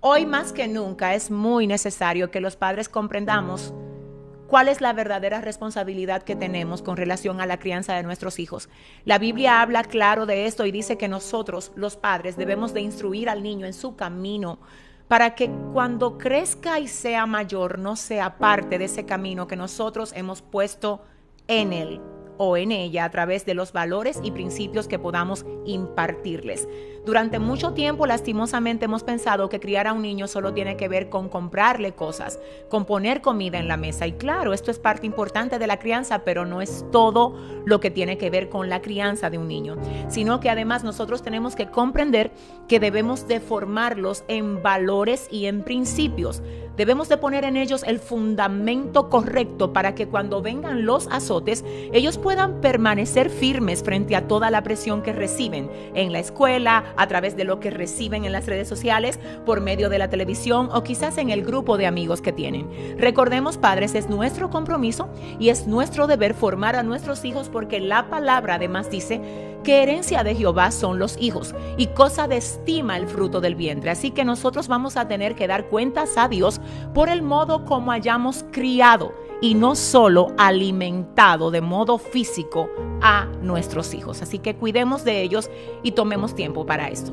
Hoy más que nunca es muy necesario que los padres comprendamos cuál es la verdadera responsabilidad que tenemos con relación a la crianza de nuestros hijos. La Biblia habla claro de esto y dice que nosotros, los padres, debemos de instruir al niño en su camino para que cuando crezca y sea mayor no sea parte de ese camino que nosotros hemos puesto en él o en ella a través de los valores y principios que podamos impartirles. Durante mucho tiempo, lastimosamente, hemos pensado que criar a un niño solo tiene que ver con comprarle cosas, con poner comida en la mesa. Y claro, esto es parte importante de la crianza, pero no es todo lo que tiene que ver con la crianza de un niño, sino que además nosotros tenemos que comprender que debemos de formarlos en valores y en principios. Debemos de poner en ellos el fundamento correcto para que cuando vengan los azotes, ellos puedan permanecer firmes frente a toda la presión que reciben en la escuela, a través de lo que reciben en las redes sociales, por medio de la televisión o quizás en el grupo de amigos que tienen. Recordemos, padres, es nuestro compromiso y es nuestro deber formar a nuestros hijos porque la palabra además dice que herencia de Jehová son los hijos y cosa de estima el fruto del vientre. Así que nosotros vamos a tener que dar cuentas a Dios por el modo como hayamos criado y no solo alimentado de modo físico a nuestros hijos. Así que cuidemos de ellos y tomemos tiempo para esto.